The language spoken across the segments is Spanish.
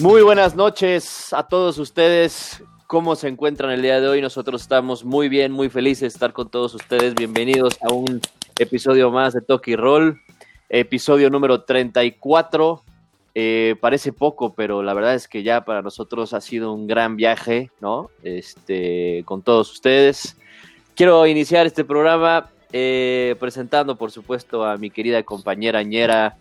Muy buenas noches a todos ustedes. ¿Cómo se encuentran el día de hoy? Nosotros estamos muy bien, muy felices de estar con todos ustedes. Bienvenidos a un episodio más de Toki Roll, episodio número 34. Eh, parece poco, pero la verdad es que ya para nosotros ha sido un gran viaje, ¿no? Este, con todos ustedes. Quiero iniciar este programa eh, presentando, por supuesto, a mi querida compañera ñera,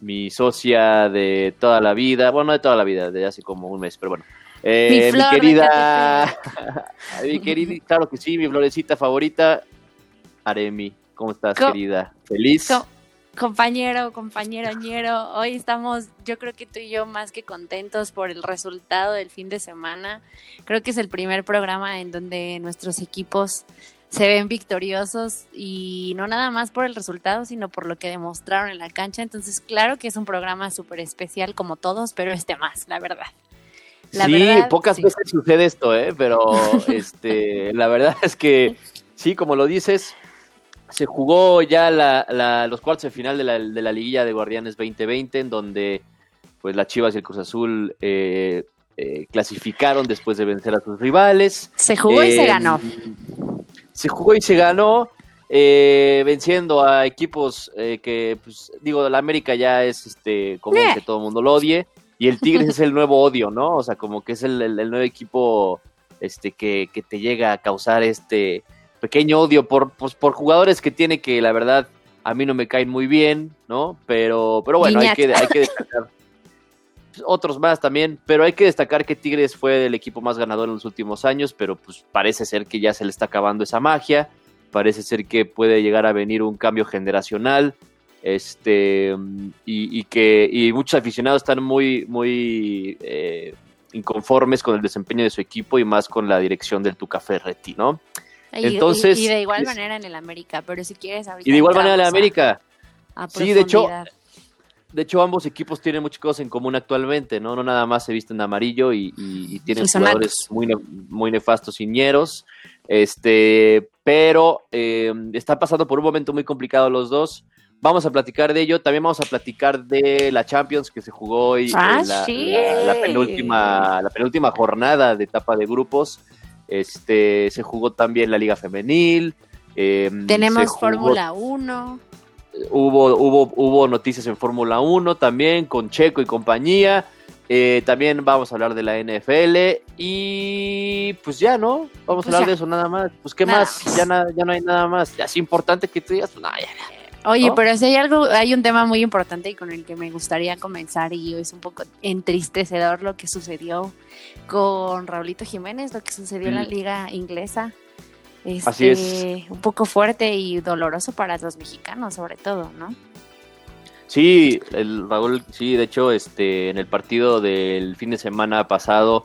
mi socia de toda la vida, bueno, no de toda la vida, de hace como un mes, pero bueno. Eh, mi, querida, mi querida, claro que sí, mi florecita favorita, Aremi. ¿Cómo estás, querida? ¿Feliz? compañero, compañero ñero, hoy estamos, yo creo que tú y yo más que contentos por el resultado del fin de semana. Creo que es el primer programa en donde nuestros equipos se ven victoriosos y no nada más por el resultado, sino por lo que demostraron en la cancha. Entonces, claro que es un programa súper especial como todos, pero este más, la verdad. sí, pocas veces sucede esto, ¿eh? pero este, la verdad es que sí, como lo dices, se jugó ya los cuartos de final de la, de la, liguilla de Guardianes 2020, en donde pues las Chivas y el Cruz Azul eh, eh, clasificaron después de vencer a sus rivales. Se jugó y se em, ganó se jugó y se ganó, eh, venciendo a equipos eh, que, pues, digo, la América ya es este como que todo el mundo lo odie, y el Tigres es el nuevo odio, ¿no? O sea, como que es el, nuevo equipo este que, te llega a causar este pequeño odio por, pues, por jugadores que tiene que, la verdad, a mí no me caen muy bien, ¿no? Pero, pero bueno, hay que, hay que destacar otros más también, pero hay que destacar que Tigres fue el equipo más ganador en los últimos años, pero pues parece ser que ya se le está acabando esa magia, parece ser que puede llegar a venir un cambio generacional, este, y, que y muchos aficionados están muy, muy eh, inconformes con el desempeño de su equipo y más con la dirección del Tuca Ferretti, ¿no? Entonces, y, de igual manera en el América, pero si quieres Y de igual manera en el América. sí, de hecho, de hecho, ambos equipos tienen muchas cosas en común actualmente, ¿no? No nada más se visten de amarillo y, tienen jugadores muy, muy nefastos y ñeros. Este, pero eh, están pasando por un momento muy complicado los dos. Vamos a platicar de ello. También vamos a platicar de la Champions que se jugó hoy, ah, la, penúltima, la penúltima jornada de etapa de grupos. Este, se jugó también la Liga Femenil. Eh, Tenemos Fórmula 1 hubo, hubo, hubo noticias en Fórmula 1 también con Checo y compañía. Eh, también vamos a hablar de la NFL y pues ya, ¿no? Vamos a pues hablar de eso nada más. Pues qué más, ya, ya no hay nada más. Ya es importante que tú digas, Oye, pero si hay algo, hay un tema muy importante con el que me gustaría comenzar y es un poco entristecedor lo que sucedió con Raulito Jiménez, lo que sucedió en la liga inglesa. Así es. Este, un poco fuerte y doloroso para los mexicanos, sobre todo, ¿no? Sí, el Raúl, sí, de hecho, este, en el partido del fin de semana pasado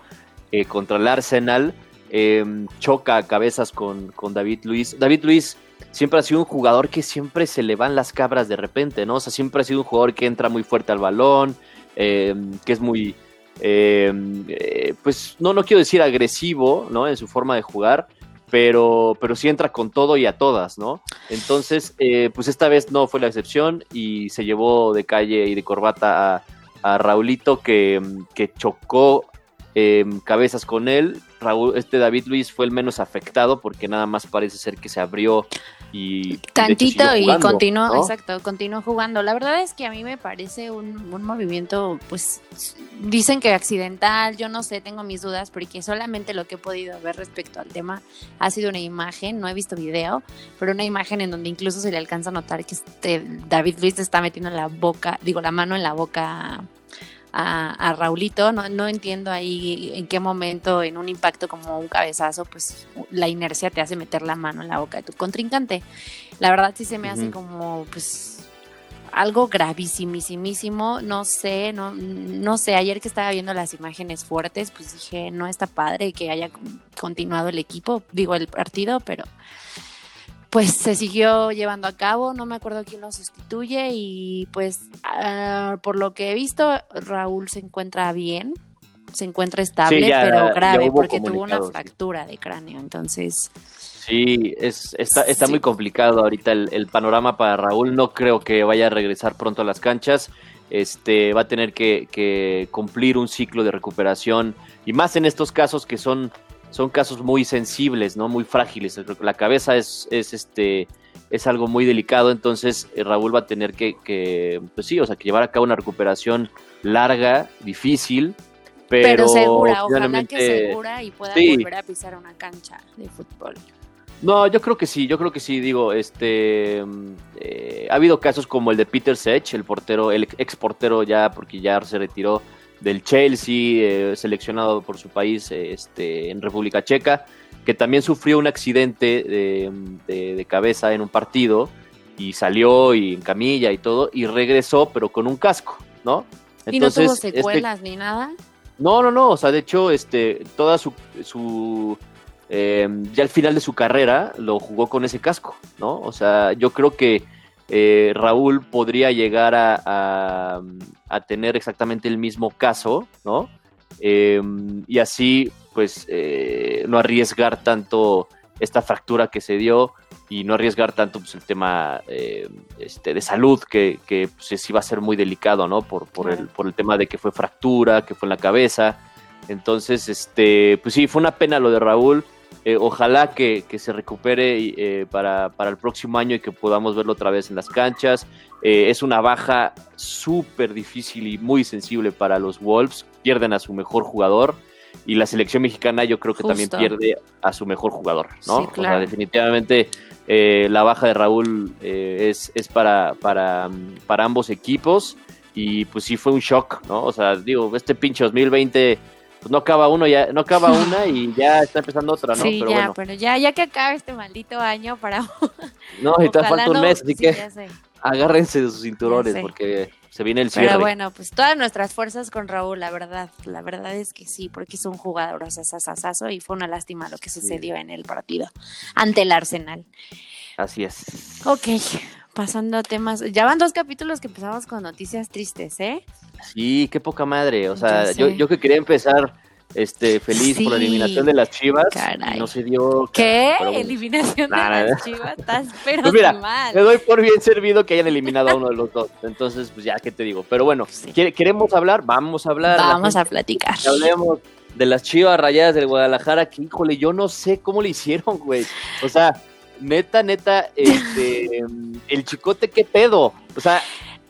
eh, contra el Arsenal, em, choca cabezas con, con David Luis. David Luis siempre ha sido un jugador que siempre se le van las cabras de repente, ¿no? O sea, siempre ha sido un jugador que entra muy fuerte al balón, em, que es muy, em, eh, pues, no, no quiero decir agresivo, ¿no? En su forma de jugar, pero, pero sí entra con todo y a todas, ¿no? Entonces, eh, pues esta vez no fue la excepción y se llevó de calle y de corbata a, Raulito que, que chocó em, cabezas con él. Raúl, este David Luis fue el menos afectado porque nada más parece ser que se abrió y tantito y continuó, exacto, continuó jugando. La verdad es que a mí me parece un, un, movimiento, pues dicen que accidental, yo no sé, tengo mis dudas porque solamente lo que he podido ver respecto al tema ha sido una imagen, no he visto video, pero una imagen en donde incluso se le alcanza a notar que este David Luis está metiendo la boca, digo la mano en la boca a, Raulito. No, no, entiendo ahí en qué momento, en un impacto como un cabezazo, pues la inercia te hace meter la mano en la boca de tu contrincante. La verdad sí se me hace como, pues, algo gravísimísimo. No sé, no, no sé. Ayer que estaba viendo las imágenes fuertes, pues dije, no está padre que haya continuado el equipo, digo, el partido, pero pues se siguió llevando a cabo, no me acuerdo quién lo sustituye y pues ah, por lo que he visto Raúl se encuentra bien, se encuentra estable, pero grave porque tuvo una fractura de cráneo, entonces... Sí, es, está, está muy complicado ahorita el, panorama para Raúl, no creo que vaya a regresar pronto a las canchas este, va a tener que, cumplir un ciclo de recuperación y más en estos casos que son, son casos muy sensibles, ¿no? Muy frágiles. La cabeza es, es este es algo muy delicado, entonces eh, Raúl va a tener que, pues sí, o sea, que llevar a cabo una recuperación larga, difícil, pero, segura, ojalá que segura y pueda volver a pisar una cancha de fútbol. No, yo creo que sí, yo creo que sí, digo, este, eh, ha habido casos como el de Peter Sech, el portero, el ex portero ya, porque ya se retiró del Chelsea, eh, seleccionado por su país este, en República Checa, que también sufrió un accidente de, cabeza en un partido y salió y en camilla y todo, y regresó, pero con un casco, ¿no? ¿Y no tuvo este secuelas ni nada? No, no, no, o sea, de hecho, este, toda su, su eh, ya al final de su carrera lo jugó con ese casco, ¿no? O sea, yo creo que eh, Raúl podría llegar a, tener exactamente el mismo caso, ¿no? Eh, y así, pues, no arriesgar tanto esta fractura que se dio y no arriesgar tanto pues, el tema este, de salud, que, que pues, sí va a ser muy delicado, ¿no? Por, por, el, por el tema de que fue fractura, que fue en la cabeza. Entonces, este, pues sí, fue una pena lo de Raúl. Eh, ojalá que, se recupere eh, para, el próximo año y que podamos verlo otra vez en las canchas. Eh, es una baja súper difícil y muy sensible para los Wolves. Pierden a su mejor jugador y la selección mexicana yo creo que también pierde a su mejor jugador, ¿no? o sea, definitivamente la baja de Raúl es, es para, para, para ambos equipos y pues sí fue un shock, ¿no? O sea, digo, este pinche 2020 pues no acaba uno ya, no acaba una y ya está empezando otra, ¿no? Sí, pero ya, pero ya, ya que acabe este maldito año para. no, y te falta un mes, así que agárrense de sus cinturones porque se viene el cierre. Pero bueno, pues todas nuestras fuerzas con Raúl, la verdad, la verdad es que sí, porque es un jugador sasasazo y fue una lástima lo que sucedió en el partido ante el Arsenal. Así es. Ok, pasando a temas, ya van dos capítulos que empezamos con noticias tristes, ¿eh? Sí, qué poca madre. O sea, yo, yo que quería empezar este feliz por la eliminación de las Chivas no se dio. ¿Qué? ¿Eliminación de las Chivas? Estás pero pues mira, Me doy por bien servido que hayan eliminado a uno de los dos. Entonces, pues ya, ¿qué te digo? Pero bueno, ¿queremos hablar? Vamos a hablar. Vamos a platicar. hablemos de las Chivas rayadas del Guadalajara, que híjole, yo no sé cómo le hicieron, güey. O sea, neta, neta, este, el chicote, ¿qué pedo? O sea,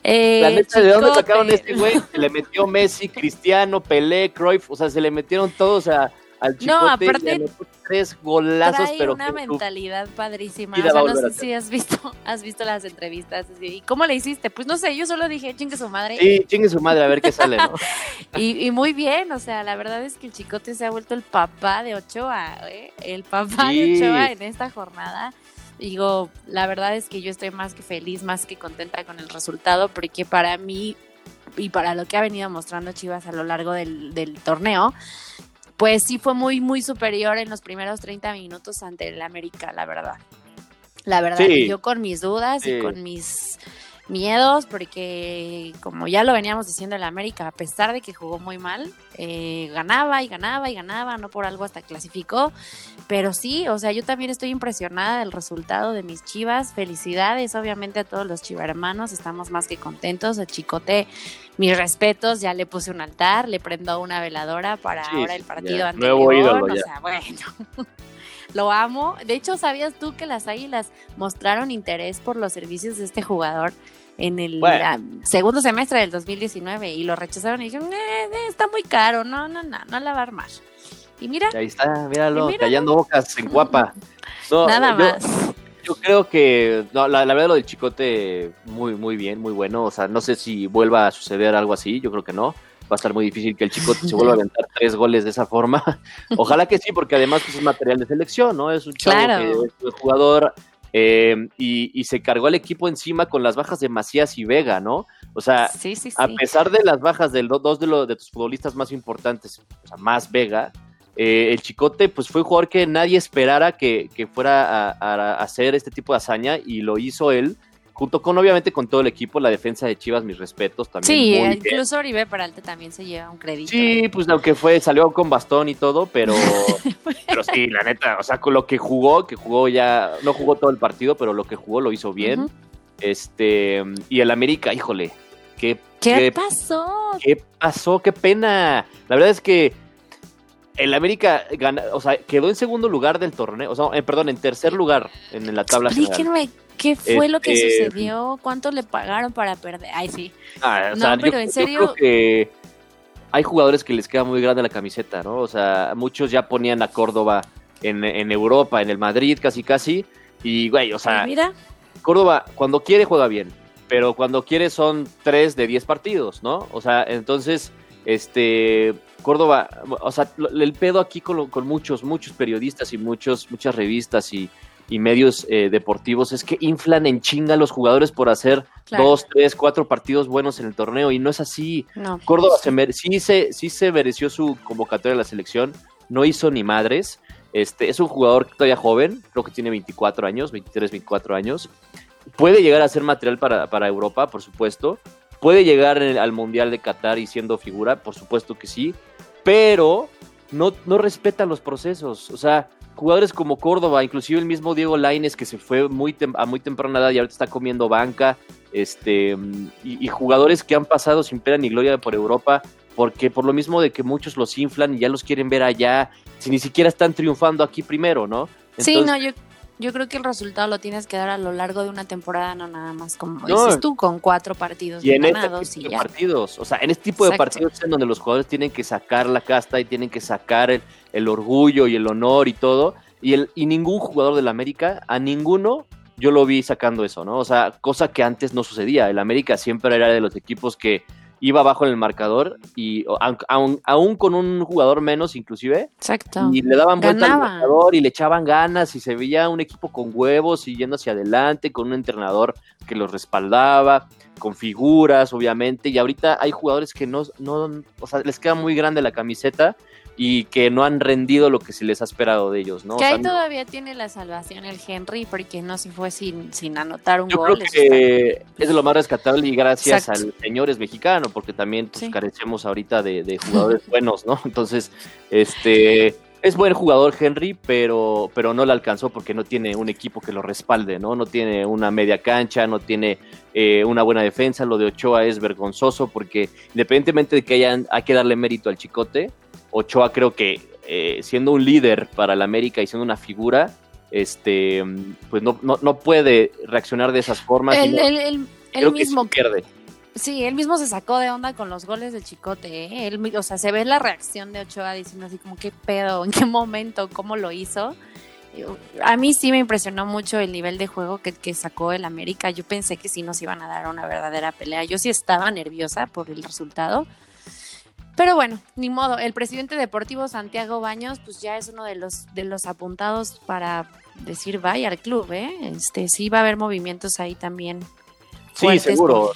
eh, la neta, ¿de dónde sacaron este güey? Se le metió Messi, Cristiano, Pelé, Cruyff, o sea, se le metieron todos a, al chicote. No, aparte, tres golazos, trae pero una mentalidad padrísima. O sea, no sé si has visto, has visto las entrevistas. ¿Y cómo le hiciste? Pues no sé, yo solo dije, chingue su madre. Sí, chingue su madre, a ver qué sale, ¿no? y, muy bien, o sea, la verdad es que el chicote se ha vuelto el papá de Ochoa, ¿eh? El papá de Ochoa en esta jornada. Digo, la verdad es que yo estoy más que feliz, más que contenta con el resultado, porque para mí y para lo que ha venido mostrando Chivas a lo largo del, torneo, pues sí fue muy, muy superior en los primeros 30 minutos ante el América, la verdad. La verdad, yo con mis dudas y con mis miedos porque como ya lo veníamos diciendo el América, a pesar de que jugó muy mal, eh, ganaba y ganaba y ganaba, no por algo hasta clasificó, pero sí, o sea, yo también estoy impresionada del resultado de mis chivas, felicidades obviamente a todos los chivarmanos, estamos más que contentos, a Chicote, mis respetos, ya le puse un altar, le prendo una veladora para ahora el partido ante León, o sea, bueno. lo amo. De hecho, ¿sabías tú que las Águilas mostraron interés por los servicios de este jugador? En el segundo semestre del 2019 y lo rechazaron y dijeron, eh, eh, está muy caro, no, no, no, no la va a armar. Y mira. Ahí está, míralo, callando bocas en guapa. Nada más. Yo creo que, no, la, verdad lo del chicote, muy, muy bien, muy bueno. O sea, no sé si vuelva a suceder algo así, yo creo que no. Va a estar muy difícil que el chicote se vuelva a aventar tres goles de esa forma. Ojalá que sí, porque además pues, es material de selección, ¿no? Es un chavo que es jugador eh, y, se cargó al equipo encima con las bajas de Macías y Vega, ¿no? O sea, a pesar de las bajas de dos de, los, de tus futbolistas más importantes, o sea, más Vega, eh, el Chicote pues fue un jugador que nadie esperara que, fuera a, hacer este tipo de hazaña y lo hizo él junto con obviamente con todo el equipo, la defensa de Chivas, mis respetos también. Sí, incluso Oribe Peralta también se lleva un crédito. Sí, pues aunque fue, salió con bastón y todo, pero, pero sí, la neta, o sea, con lo que jugó, que jugó ya, no jugó todo el partido, pero lo que jugó lo hizo bien. Este, y el América, híjole, ¿Qué, ¿Qué, pasó? ¿Qué pasó? ¡Qué pena! La verdad es que el América o sea, quedó en segundo lugar del torneo, o sea, eh, perdón, en tercer lugar en la tabla Explíquenme qué fue lo que este, sucedió, cuánto le pagaron para perder. Ay, sí. Ah, no, pero en serio. que hay jugadores que les queda muy grande la camiseta, ¿no? O sea, muchos ya ponían a Córdoba en, en Europa, en el Madrid, casi casi. Y, güey, o sea, mira. Córdoba cuando quiere juega bien, pero cuando quiere son tres de diez partidos, ¿no? O sea, entonces, este, Córdoba, o sea, el pedo aquí con, con muchos, muchos periodistas y muchos, muchas revistas y, y medios eh, deportivos es que inflan en chinga a los jugadores por hacer dos, tres, cuatro partidos buenos en el torneo y no es así. Córdoba se sí, se, sí se mereció su convocatoria a la selección, no hizo ni madres. Este, es un jugador todavía joven, creo que tiene 24 años, 23, 24 años. Puede llegar a ser material para, para Europa, por supuesto. Puede llegar al Mundial de Qatar y siendo figura, por supuesto que sí. Pero no, no respeta los procesos. O sea, jugadores como Córdoba, inclusive el mismo Diego Laines que se fue muy a muy temprana edad y ahorita está comiendo banca, este, y, jugadores que han pasado sin pena ni gloria por Europa, porque por lo mismo de que muchos los inflan y ya los quieren ver allá, si ni siquiera están triunfando aquí primero, ¿no? sí, no, yo, yo creo que el resultado lo tienes que dar a lo largo de una temporada, no nada más como dices tú, con cuatro partidos y en este ganados y partidos, o sea, en este tipo de partidos en donde los jugadores tienen que sacar la casta y tienen que sacar el, orgullo y el honor y todo, y, el, y ningún jugador del América, a ninguno yo lo vi sacando eso, ¿no? O sea, cosa que antes no sucedía. El América siempre era de los equipos que iba abajo en el marcador y aún, con un jugador menos inclusive. Exacto. Y le daban vuelta al marcador y le echaban ganas y se veía un equipo con huevos y yendo hacia adelante, con un entrenador que los respaldaba, con figuras obviamente. Y ahorita hay jugadores que no, no o sea, les queda muy grande la camiseta y que no han rendido lo que se les ha esperado de ellos, ¿no? Que ahí todavía tiene la salvación el Henry, porque no se fue sin, sin anotar un yo gol. Creo que es de lo más rescatable y gracias al señor es mexicano, porque también pues, carecemos ahorita de, jugadores buenos, ¿no? Entonces, este es buen jugador Henry, pero, pero no le alcanzó porque no tiene un equipo que lo respalde, ¿no? No tiene una media cancha, no tiene eh, una buena defensa. Lo de Ochoa es vergonzoso porque independientemente de que hayan, hay que darle mérito al chicote, Ochoa creo que eh, siendo un líder para el América y siendo una figura, este, pues no, no, puede reaccionar de esas formas. Él, mismo pierde. Sí, él mismo se sacó de onda con los goles de Chicote. ¿eh? Él, o sea, se ve la reacción de Ochoa diciendo así como, ¿qué pedo? ¿En qué momento? ¿Cómo lo hizo? A mí sí me impresionó mucho el nivel de juego que, que, sacó el América. Yo pensé que sí nos iban a dar una verdadera pelea. Yo sí estaba nerviosa por el resultado, pero bueno, ni modo. El presidente deportivo Santiago Baños, pues ya es uno de los de los apuntados para decir vaya al club, ¿eh? Este sí va a haber movimientos ahí también. Sí, seguro.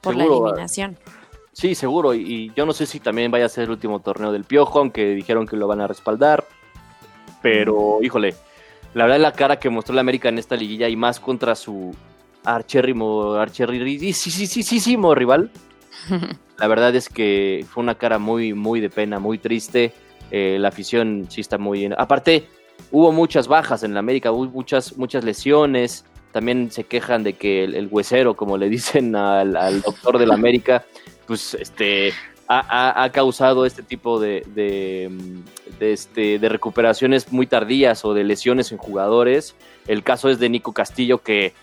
Por, la eliminación. Sí, seguro. Y, yo no sé si también vaya a ser el último torneo del Piojo, aunque dijeron que lo van a respaldar. Pero, híjole, la verdad la cara que mostró la América en esta liguilla y más contra su archérrimo, archérrimo, sí, sí, sí, sí, sí, rival. La verdad es que fue una cara muy, muy de pena, muy triste. Eh, la afición sí está muy bien. Aparte, hubo muchas bajas en la América, hubo muchas, muchas lesiones. También se quejan de que el, huesero, como le dicen al, doctor de la América, pues este ha, causado este tipo de, de, este, de recuperaciones muy tardías o de lesiones en jugadores. El caso es de Nico Castillo, que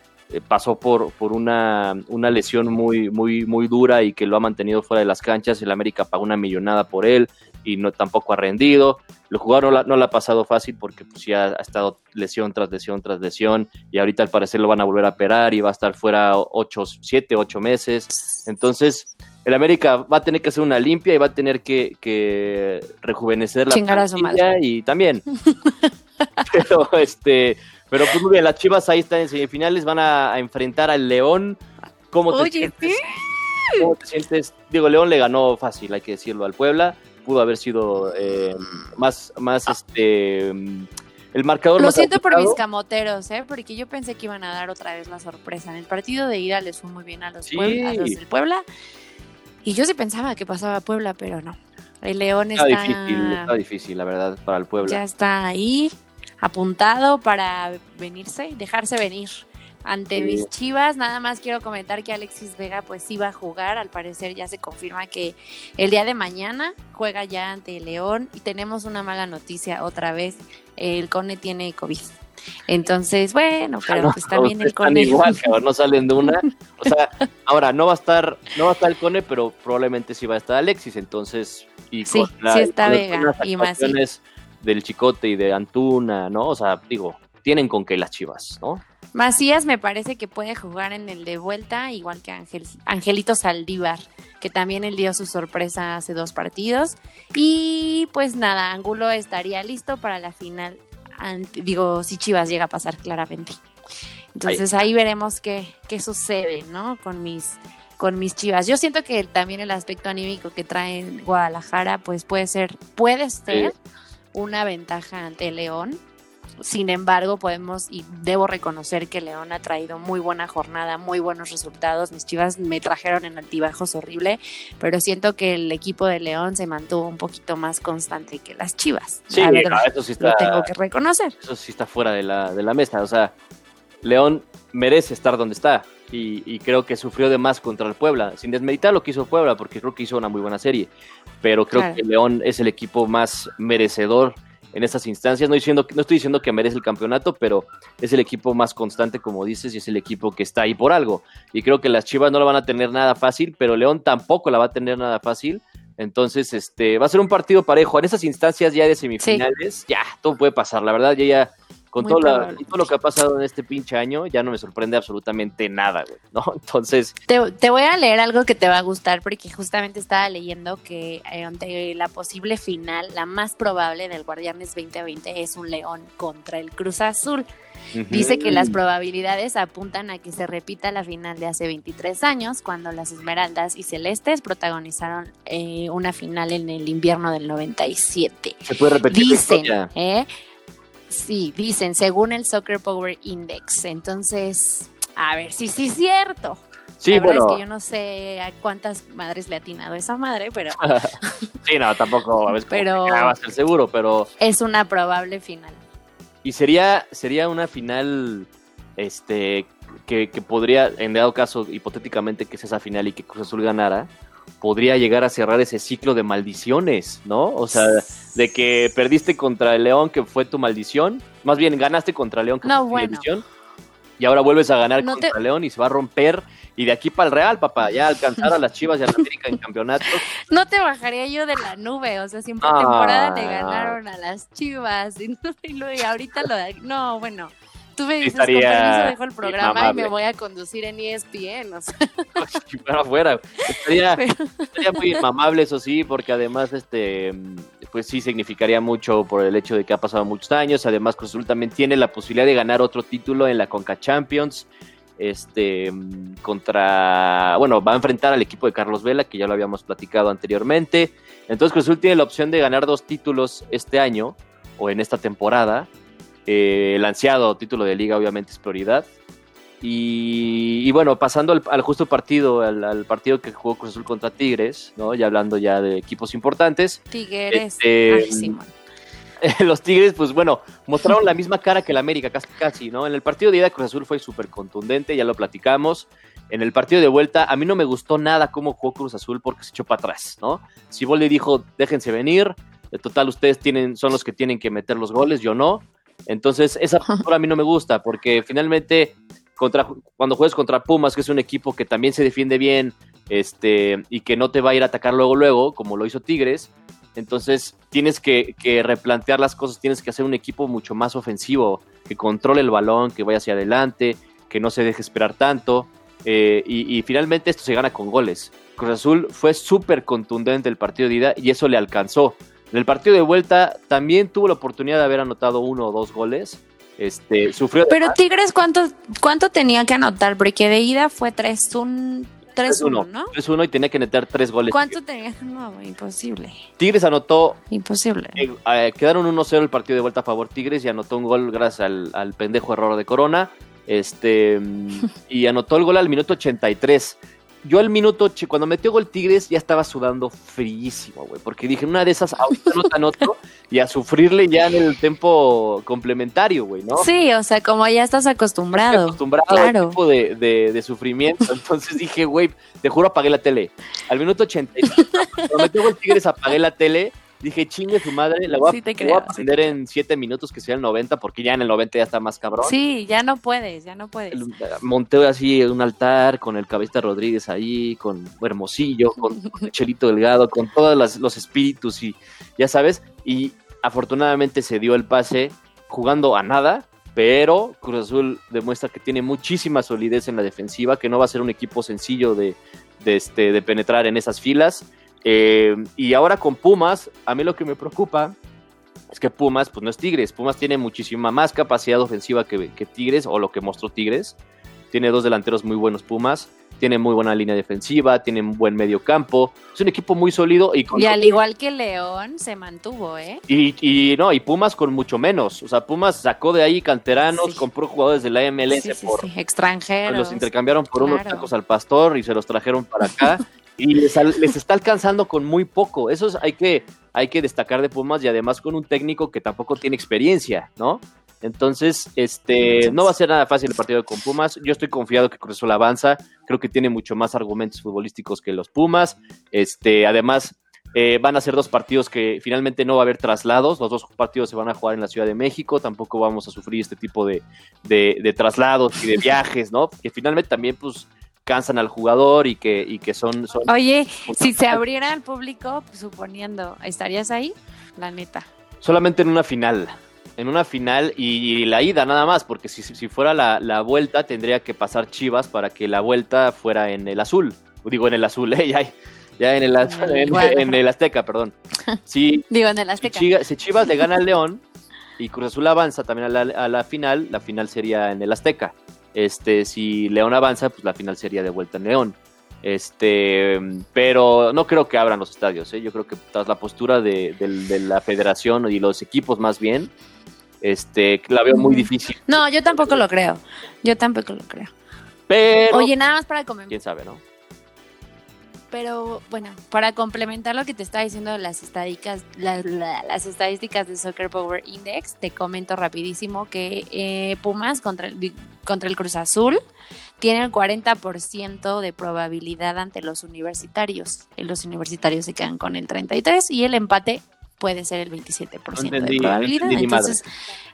pasó por, por una, una, lesión muy, muy, muy dura y que lo ha mantenido fuera de las canchas. El América pagó una millonada por él y no tampoco ha rendido. El jugador no, le ha pasado fácil porque pues, ya ha estado lesión tras lesión tras lesión y ahorita al parecer lo van a volver a operar y va a estar fuera 8, 7, 8 meses. Entonces, el América va a tener que hacer una limpia y va a tener que, que rejuvenecer la plantilla y también. Pero este pero pues muy bien, las Chivas ahí están en semifinales, van a, enfrentar al León. ¿Cómo te sientes? ¿Cómo te sientes? Digo, León le ganó fácil, hay que decirlo, al Puebla. Pudo haber sido eh, más, más este el marcador Lo siento por mis camoteros, ¿eh? porque yo pensé que iban a dar otra vez la sorpresa. En el partido de ida les fue muy bien a los, Puebla, del Puebla. Y yo sí pensaba que pasaba a Puebla, pero no. El León está... Está difícil, está difícil, la verdad, para el Puebla. Ya está ahí apuntado para venirse, dejarse venir. ante mis Chivas. Nada más quiero comentar que Alexis Vega pues iba a jugar, al parecer ya se confirma que el día de mañana juega ya ante León y tenemos una mala noticia otra vez, el Cone tiene COVID. Entonces, bueno, pero pues también el Cone. Igual, no salen de una. O sea, ahora no va a estar, no va a estar el Cone, pero probablemente sí va a estar Alexis, entonces. Y sí, sí está Vega y más. Del Chicote y de Antuna, ¿no? O sea, digo, tienen con qué las chivas, ¿no? Macías me parece que puede jugar en el de vuelta, igual que Angel, Angelito Saldívar, que también él dio su sorpresa hace dos partidos. Y pues nada, Angulo estaría listo para la final. digo, si Chivas llega a pasar claramente. Entonces ahí, veremos qué, qué sucede, ¿no? Con mis, con mis chivas. Yo siento que también el aspecto anímico que trae Guadalajara, pues puede ser, puede ser una ventaja ante León sin embargo, podemos y debo reconocer que León ha traído muy buena jornada, muy buenos resultados. Mis chivas me trajeron en altibajos horrible, pero siento que el equipo de León se mantuvo un poquito más constante que las chivas. Sí, eso sí está, lo tengo que reconocer. Eso sí está fuera de la, de la mesa. O sea, León merece estar donde está. Y, creo que sufrió de más contra el Puebla, sin desmeditar lo que hizo Puebla, porque creo que hizo una muy buena serie, pero creo que León es el equipo más merecedor en estas instancias. No, diciendo, no estoy diciendo que merece el campeonato, pero es el equipo más constante, como dices, y es el equipo que está ahí por algo. Y creo que las Chivas no la van a tener nada fácil, pero León tampoco la va a tener nada fácil. Entonces, este, va a ser un partido parejo. En esas instancias ya de semifinales, ya, todo puede pasar. La verdad, ya, ya con todo, lo que ha pasado en este pinche año, ya no me sorprende absolutamente nada, güey, ¿no? Entonces... Te, voy a leer algo que te va a gustar, porque justamente estaba leyendo que eh, ante la posible final, la más probable del Guardianes 2020 es un León contra el Cruz Azul. Dice que las probabilidades apuntan a que se repita la final de hace 23 años, cuando las Esmeraldas y Celestes protagonizaron eh, una final en el invierno del 97. Se puede repetir. Dicen, ¿eh? Sí, dicen, según el Soccer Power Index. Entonces, a ver si sí, es cierto. Sí, la es que yo no sé a cuántas madres le ha atinado esa madre, pero. sí, no, tampoco a veces pero va a ser seguro, pero. Es una probable final. Y sería, sería una final este que, que podría, en dado caso, hipotéticamente que sea esa final y que Cruz Azul ganara, podría llegar a cerrar ese ciclo de maldiciones, ¿no? O sea, de que perdiste contra el León, que fue tu maldición, más bien ganaste contra el León, que fue tu maldición, y ahora vuelves a ganar contra el León y se va a romper, y de aquí para el Real, papá, ya alcanzar a las Chivas y a la América en campeonatos. No te bajaría yo de la nube, o sea, siempre temporada le ganaron a las Chivas, y, y ahorita lo... No, bueno... Tú me dices, con permiso dejo el programa y me voy a conducir en ESPN. O sea. fuera afuera. Estaría, muy amable, eso sí, porque además, este, pues sí significaría mucho por el hecho de que ha pasado muchos años. Además, Cruz Azul también tiene la posibilidad de ganar otro título en la Conca Champions. Este, contra, bueno, va a enfrentar al equipo de Carlos Vela, que ya lo habíamos platicado anteriormente. Entonces, Cruz Azul tiene la opción de ganar dos títulos este año o en esta temporada eh, el ansiado título de liga obviamente es prioridad. Y, bueno, pasando al, justo partido, al, partido que jugó Cruz Azul contra Tigres, ¿no? Ya hablando ya de equipos importantes. Tigres. Este, los Tigres, pues bueno, mostraron la misma cara que el América, casi, casi, ¿no? En el partido de ida Cruz Azul fue súper contundente, ya lo platicamos. En el partido de vuelta, a mí no me gustó nada cómo jugó Cruz Azul porque se echó para atrás, ¿no? Si le dijo, déjense venir, de total ustedes tienen, son los que tienen que meter los goles, yo no. Entonces, esa postura a mí no me gusta, porque finalmente, contra, cuando juegas contra Pumas, que es un equipo que también se defiende bien, este, y que no te va a ir a atacar luego, luego, como lo hizo Tigres, entonces tienes que, replantear las cosas, tienes que hacer un equipo mucho más ofensivo, que controle el balón, que vaya hacia adelante, que no se deje esperar tanto. Eh, y, y, finalmente esto se gana con goles. Cruz Azul fue súper contundente el partido de ida y eso le alcanzó. En el partido de vuelta también tuvo la oportunidad de haber anotado uno o dos goles. Este, sufrió. Pero Tigres, ¿cuánto, ¿cuánto tenía que anotar? Porque de ida fue 3-1. 3-1, ¿no? 3-1 y tenía que meter tres goles. ¿Cuánto tenía? No, imposible. Tigres anotó. Imposible. Eh, eh, quedaron 1-0 el partido de vuelta a favor Tigres y anotó un gol gracias al, al pendejo error de Corona. Este y anotó el gol al minuto 83. Yo al minuto, cuando metió gol Tigres, ya estaba sudando fríísimo, güey, porque dije, una de esas, ahorita no tan otro, y a sufrirle ya en el tiempo complementario, güey, ¿no? Sí, o sea, como ya estás acostumbrado. acostumbrado claro. tipo de, de, sufrimiento. Entonces dije, güey, te juro, apagué la tele. Al minuto 85, cuando metió gol Tigres, apagué la tele Dije, chingue su madre, la voy, a, aprender en 7 minutos que sea el 90, porque ya en el 90 ya está más cabrón. Sí, ya no puedes, ya no puedes. Monté así un altar con el cabista Rodríguez ahí, con Hermosillo, con, Chelito Delgado, con todos los espíritus y ya sabes. Y afortunadamente se dio el pase jugando a nada, pero Cruz Azul demuestra que tiene muchísima solidez en la defensiva, que no va a ser un equipo sencillo de, de, este, de penetrar en esas filas eh, y ahora con Pumas, a mí lo que me preocupa es que Pumas, pues no es Tigres. Pumas tiene muchísima más capacidad ofensiva que, Tigres, o lo que mostró Tigres. Tiene dos delanteros muy buenos Pumas. Tiene muy buena línea defensiva, tiene un buen medio campo. Es un equipo muy sólido. Y, y al igual que León, se mantuvo, ¿eh? Y, no, y Pumas con mucho menos. O sea, Pumas sacó de ahí canteranos, compró jugadores de la MLS por extranjeros. Los intercambiaron por unos tacos al pastor y se los trajeron para acá. y les, está alcanzando con muy poco. Eso hay que, hay que destacar de Pumas y además con un técnico que tampoco tiene experiencia, ¿no? Entonces, este, no va a ser nada fácil el partido con Pumas. Yo estoy confiado que Cruz Azul avanza. Creo que tiene mucho más argumentos futbolísticos que los Pumas. Este, además, eh, van a ser dos partidos que finalmente no va a haber traslados. Los dos partidos se van a jugar en la Ciudad de México. Tampoco vamos a sufrir este tipo de, de, de traslados y de viajes, ¿no? Que finalmente también, pues, cansan al jugador y que, y que son, son... Oye, si se abriera al público, suponiendo, ¿estarías ahí? La neta. Solamente en una final. En una final y, la ida nada más, porque si, si fuera la, la, vuelta tendría que pasar Chivas para que la vuelta fuera en el azul. Digo en el azul, ¿eh? ya, ya en, el, en, el Azteca, perdón. Si, Digo en el Azteca. Si Chivas, le gana al León y Cruz Azul avanza también a la, a la final, la final sería en el Azteca. Este, si León avanza, pues la final sería de vuelta en León. Este, pero no creo que abran los estadios. ¿eh? Yo creo que tras la postura de, la federación y los equipos más bien, este, la veo muy difícil. No, yo tampoco lo creo. Yo tampoco lo creo. Pero. Oye, nada más para comer. Quién sabe, ¿no? Pero bueno, para complementar lo que te estaba diciendo las estadísticas, las estadísticas de Soccer Power Index, te comento rapidísimo que eh, Pumas contra el, contra el Cruz Azul tiene el 40% de probabilidad ante los universitarios. Los universitarios se quedan con el 33% y el empate puede ser el 27% de probabilidad. Entonces,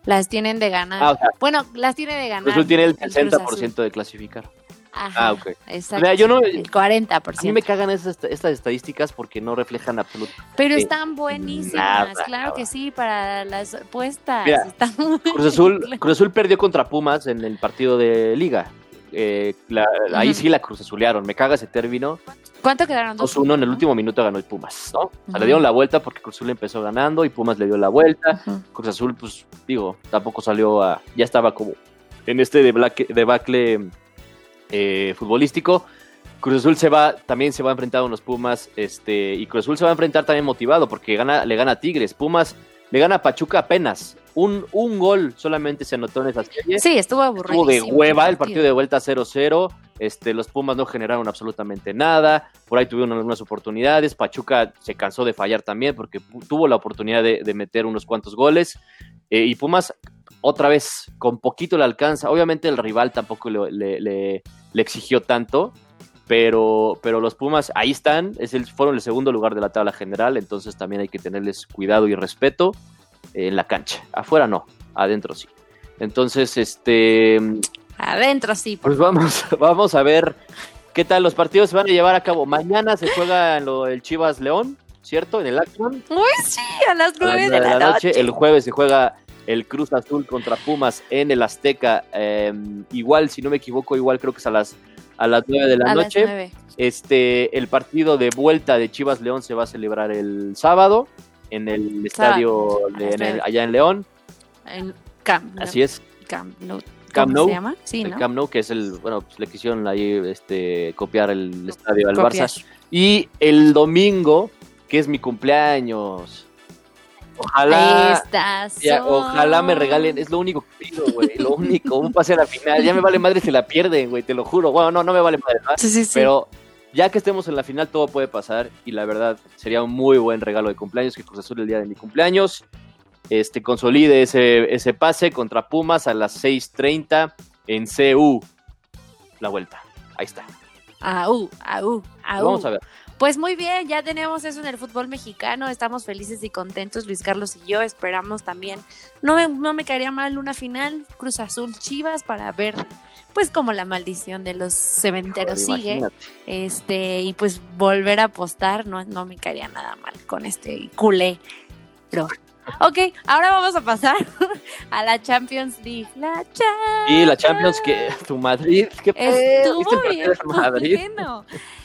las tienen de ganar. Ah, bueno, las tiene de ganar. Cruz Azul tiene el 60% de clasificar ah, ok. Exacto. yo no, el 40%. A mí me cagan estas, estadísticas porque no reflejan absolutamente Pero están buenísimas, claro que sí, para las apuestas. Cruz, Azul, Cruz Azul perdió contra Pumas en el partido de Liga. Eh, ahí sí la Cruz Azulearon, me caga ese término. ¿Cuánto quedaron? 2-1 en el último minuto ganó el Pumas, ¿no? le dieron la vuelta porque Cruz Azul empezó ganando y Pumas le dio la vuelta. Cruz Azul, pues digo, tampoco salió a. Ya estaba como en este debacle eh, futbolístico. Cruz Azul se va, también se va a enfrentar a unos Pumas, este, y Cruz Azul se va a enfrentar también motivado porque gana, le gana a Tigres. Pumas le gana a Pachuca apenas. Un, un gol solamente se anotó en esa serie. Sí, estuvo aburrido. Estuvo de hueva el partido de vuelta 0-0. Este, los Pumas no generaron absolutamente nada. Por ahí tuvieron algunas oportunidades. Pachuca se cansó de fallar también porque tuvo la oportunidad de, meter unos cuantos goles. Eh, y Pumas otra vez con poquito le alcanza. Obviamente el rival tampoco le, exigió tanto, pero, pero los Pumas ahí están, es el, fueron el segundo lugar de la tabla general, entonces también hay que tenerles cuidado y respeto en la cancha. Afuera no, adentro sí. Entonces, este... Adentro sí. pues vamos, vamos a ver qué tal los partidos se van a llevar a cabo. Mañana se juega en lo, el Chivas León, ¿cierto? En el Acron. Uy, sí, a las nueve de, la, noche. El jueves se juega el Cruz Azul contra Pumas en el Azteca. Em, igual, si no me equivoco, igual creo que es a las, a las 9 de la noche. Este, el partido de vuelta de Chivas León se va a celebrar el sábado en el estadio allá en León. En Camp, Así es. Camp Nou. Camp Nou, se llama? Sí, ¿no? Camp Nou, que es el, bueno, pues le quisieron ahí este, copiar el estadio al Barça. Y el domingo, que es mi cumpleaños, Ojalá. ojalá me regalen. Es lo único que pido, güey. Lo único. Un pase a la final. Ya me vale madre si la pierden, güey. Te lo juro. Bueno, no, no me vale madre. Sí, sí, sí. Pero ya que estemos en la final, todo puede pasar y la verdad sería un muy buen regalo de cumpleaños que Cruz Azul el día de mi cumpleaños este, consolide ese, ese pase contra Pumas a las 6.30 en CU. La vuelta. Ahí está. Au, au, au. Vamos a ver. Pues muy bien, ya tenemos eso en el fútbol mexicano, estamos felices y contentos, Luis Carlos y yo, esperamos también, no me, no me caería mal una final, Cruz Azul Chivas, para ver pues como la maldición de los cementeros sigue, este, y pues volver a apostar, no, no me caería nada mal con este culé. Pero, ok, ahora vamos a pasar a la Champions League. La Champions. Y la Champions que tu Madrid, qué Estuvo bien, Madrid?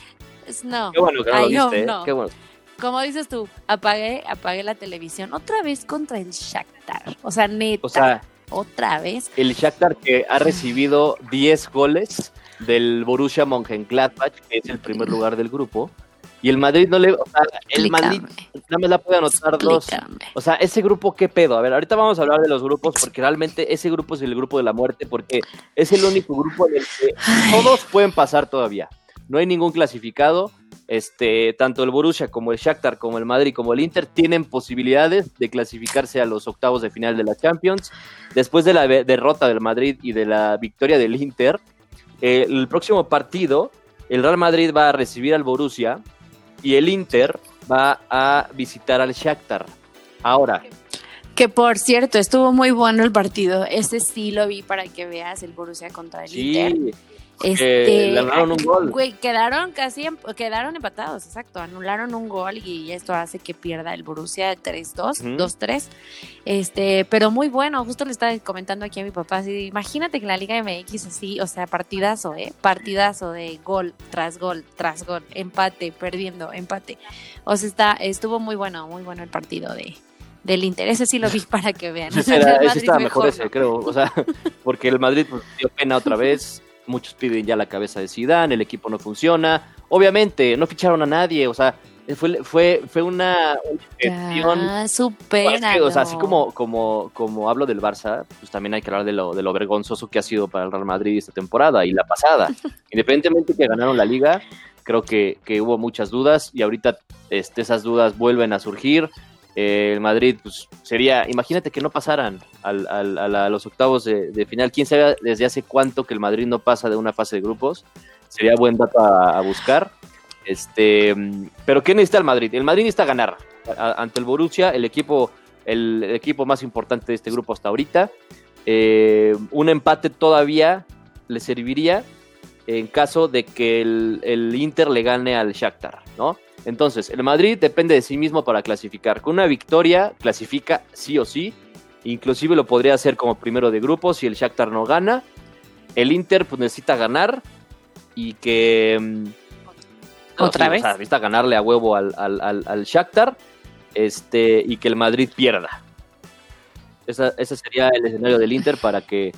No. Qué bueno que no lo viste, ¿eh? Qué bueno. Como dices tú, apagué, apagué la televisión otra vez contra el Shakhtar. O sea, neta. O sea, otra vez. El Shakhtar que ha recibido 10 goles del Borussia Mönchengladbach, que es el primer lugar del grupo. Y el Madrid no le. O sea, el Madrid no me la puede anotar dos. O sea, ese grupo, ¿qué pedo? A ver, ahorita vamos a hablar de los grupos, porque realmente ese grupo es el grupo de la muerte, porque es el único grupo en el que todos pueden pasar todavía no hay ningún clasificado. Este, tanto el Borussia como el Shakhtar, como el Madrid, como el Inter tienen posibilidades de clasificarse a los octavos de final de la Champions. Después de la derrota del Madrid y de la victoria del Inter, eh, el próximo partido, el Real Madrid va a recibir al Borussia y el Inter va a visitar al Shakhtar. Ahora, que por cierto, estuvo muy bueno el partido. Ese sí lo vi para que veas el Borussia contra el Inter. Este, le anularon un gol. Güey, quedaron casi, quedaron empatados, exacto. Anularon un gol y esto hace que pierda el Borussia 3-2, 2-3. Este, pero muy bueno, justo le estaba comentando aquí a mi papá, así, imagínate que la Liga MX así, o sea, partidazo, ¿eh? Partidazo de gol tras gol, tras gol, empate, perdiendo, empate. O sea, está, estuvo muy bueno, muy bueno el partido de, del Inter. Ese sí lo vi para que vean. Ese, estaba mejor, ese, creo. O sea, porque el Madrid pues, dio pena otra vez muchos piden ya la cabeza de Zidane, el equipo no funciona. Obviamente, no ficharon a nadie, o sea, fue, fue, fue una, gestión. o sea, así como, como, como hablo del Barça, pues también hay que hablar de lo, de lo vergonzoso que ha sido para el Real Madrid esta temporada y la pasada. Independientemente que ganaron la liga, creo que, que hubo muchas dudas y ahorita este, esas dudas vuelven a surgir. El Madrid, pues sería, imagínate que no pasaran al, a los octavos de, final. ¿Quién sabe desde hace cuánto que el Madrid no pasa de una fase de grupos? Sería buen dato a, buscar. Este, pero ¿qué necesita el Madrid? El Madrid necesita ganar ante el Borussia, el equipo, el, equipo más importante de este grupo hasta ahorita. Eh, un empate todavía le serviría en caso de que el, el Inter le gane al Shakhtar, ¿no? Entonces, el Madrid depende de sí mismo para clasificar. Con una victoria clasifica sí o sí. Inclusive lo podría hacer como primero de grupo si el Shakhtar no gana. El Inter pues, necesita ganar y que... Mm, ¿Otra vez? necesita ganarle a huevo al, al, Shakhtar este, y que el Madrid pierda. ese sería el escenario del Inter para que,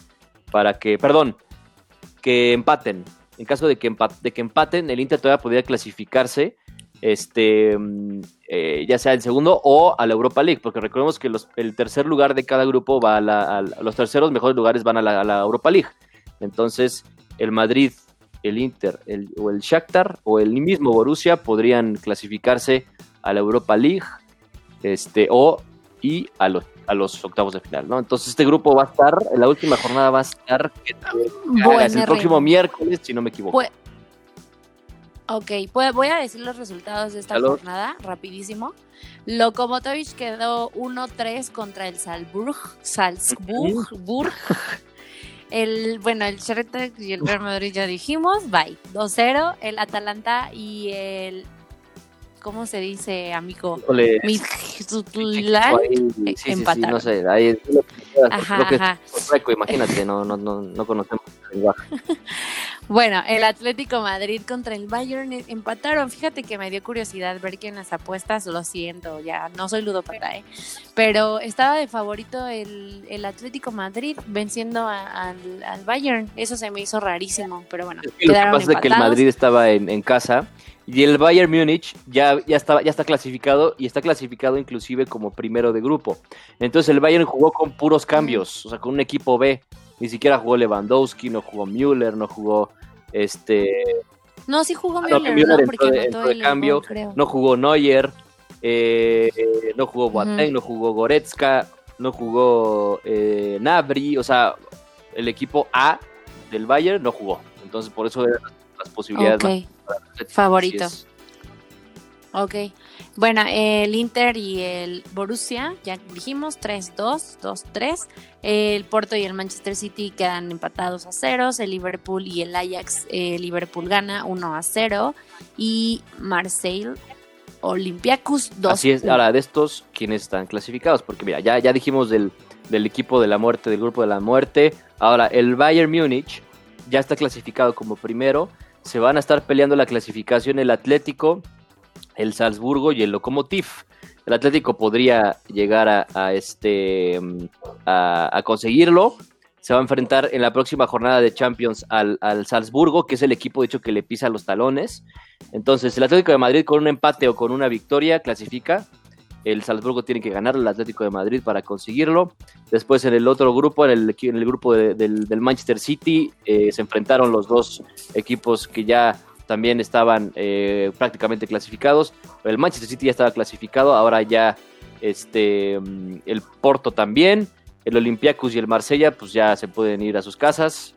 para que, perdón, que empaten. En caso de que, de que empaten, el Inter todavía podría clasificarse este, mm, eh, ya sea el segundo o a la Europa League, porque recordemos que el tercer lugar de cada grupo va a, la, los terceros mejores lugares van a la, Europa League. Entonces, el Madrid, el Inter el, o el Shakhtar o el mismo Borussia podrían clasificarse a la Europa League este, o y a los, a los octavos de final, ¿no? Entonces este grupo va a estar, en la última jornada va a estar el próximo miércoles, si no me equivoco. Ok, pues voy a decir los resultados de esta jornada rapidísimo. Lokomotovich quedó 1-3 contra el Salzburg. Salzburg. El, bueno, el Shakhtar y el Real Madrid ya dijimos, bye. 2-0. El Atalanta y el ¿cómo se dice, amigo? Sí, sí, sí, no sé, ahí es lo, ajá, lo que ajá. es imagínate, no, no, no, no conocemos el lenguaje. Bueno, el Atlético Madrid contra el Bayern empataron. Fíjate que me dio curiosidad ver que en las apuestas, lo siento, ya no soy ludópata, ¿eh? pero estaba de favorito el, el Atlético Madrid venciendo al, al, Bayern. Eso se me hizo rarísimo, pero bueno. lo que pasa es que el Madrid estaba en, en casa y el Bayern Múnich ya, ya, está, ya está clasificado y está clasificado inclusive como primero de grupo. Entonces el Bayern jugó con puros cambios, o sea, con un equipo B. Ni siquiera jugó Lewandowski, no jugó Müller, no jugó este No, sí jugó ah, Müller, no, porque de, cambio. no jugó Neuer, eh, no jugó Boateng, no jugó Goretzka, no jugó eh, Nabri, o sea, el equipo A del Bayern no jugó. Entonces, por eso las posibilidades. Favorito. Ok. Bueno, el Inter y el Borussia, ya dijimos, 3-2, 2-3. El Porto y el Manchester City quedan empatados a ceros. El Liverpool y el Ajax, el Liverpool gana 1 a 0. Y Marseille, Olympiacos 2 Así es, ahora de estos, ¿quiénes están clasificados? Porque mira, ya, ya dijimos del, del equipo de la muerte, del grupo de la muerte. Ahora, el Bayern Múnich ya está clasificado como primero. Se van a estar peleando la clasificación el Atlético, el Salzburgo y el Lokomotiv. El Atlético podría llegar a, este, a, conseguirlo. Se va a enfrentar en la próxima jornada de Champions al, Salzburgo, que es el equipo de hecho que le pisa los talones. Entonces, el Atlético de Madrid con un empate o con una victoria clasifica. El Salzburgo tiene que ganar al Atlético de Madrid para conseguirlo. Después en el otro grupo, en el, en el grupo del, Manchester City, eh, se enfrentaron los dos equipos que ya también estaban eh, prácticamente clasificados. El Manchester City ya estaba clasificado, ahora ya este, mm, el Porto también, el Olympiacos y el Marsella pues ya se pueden ir a sus casas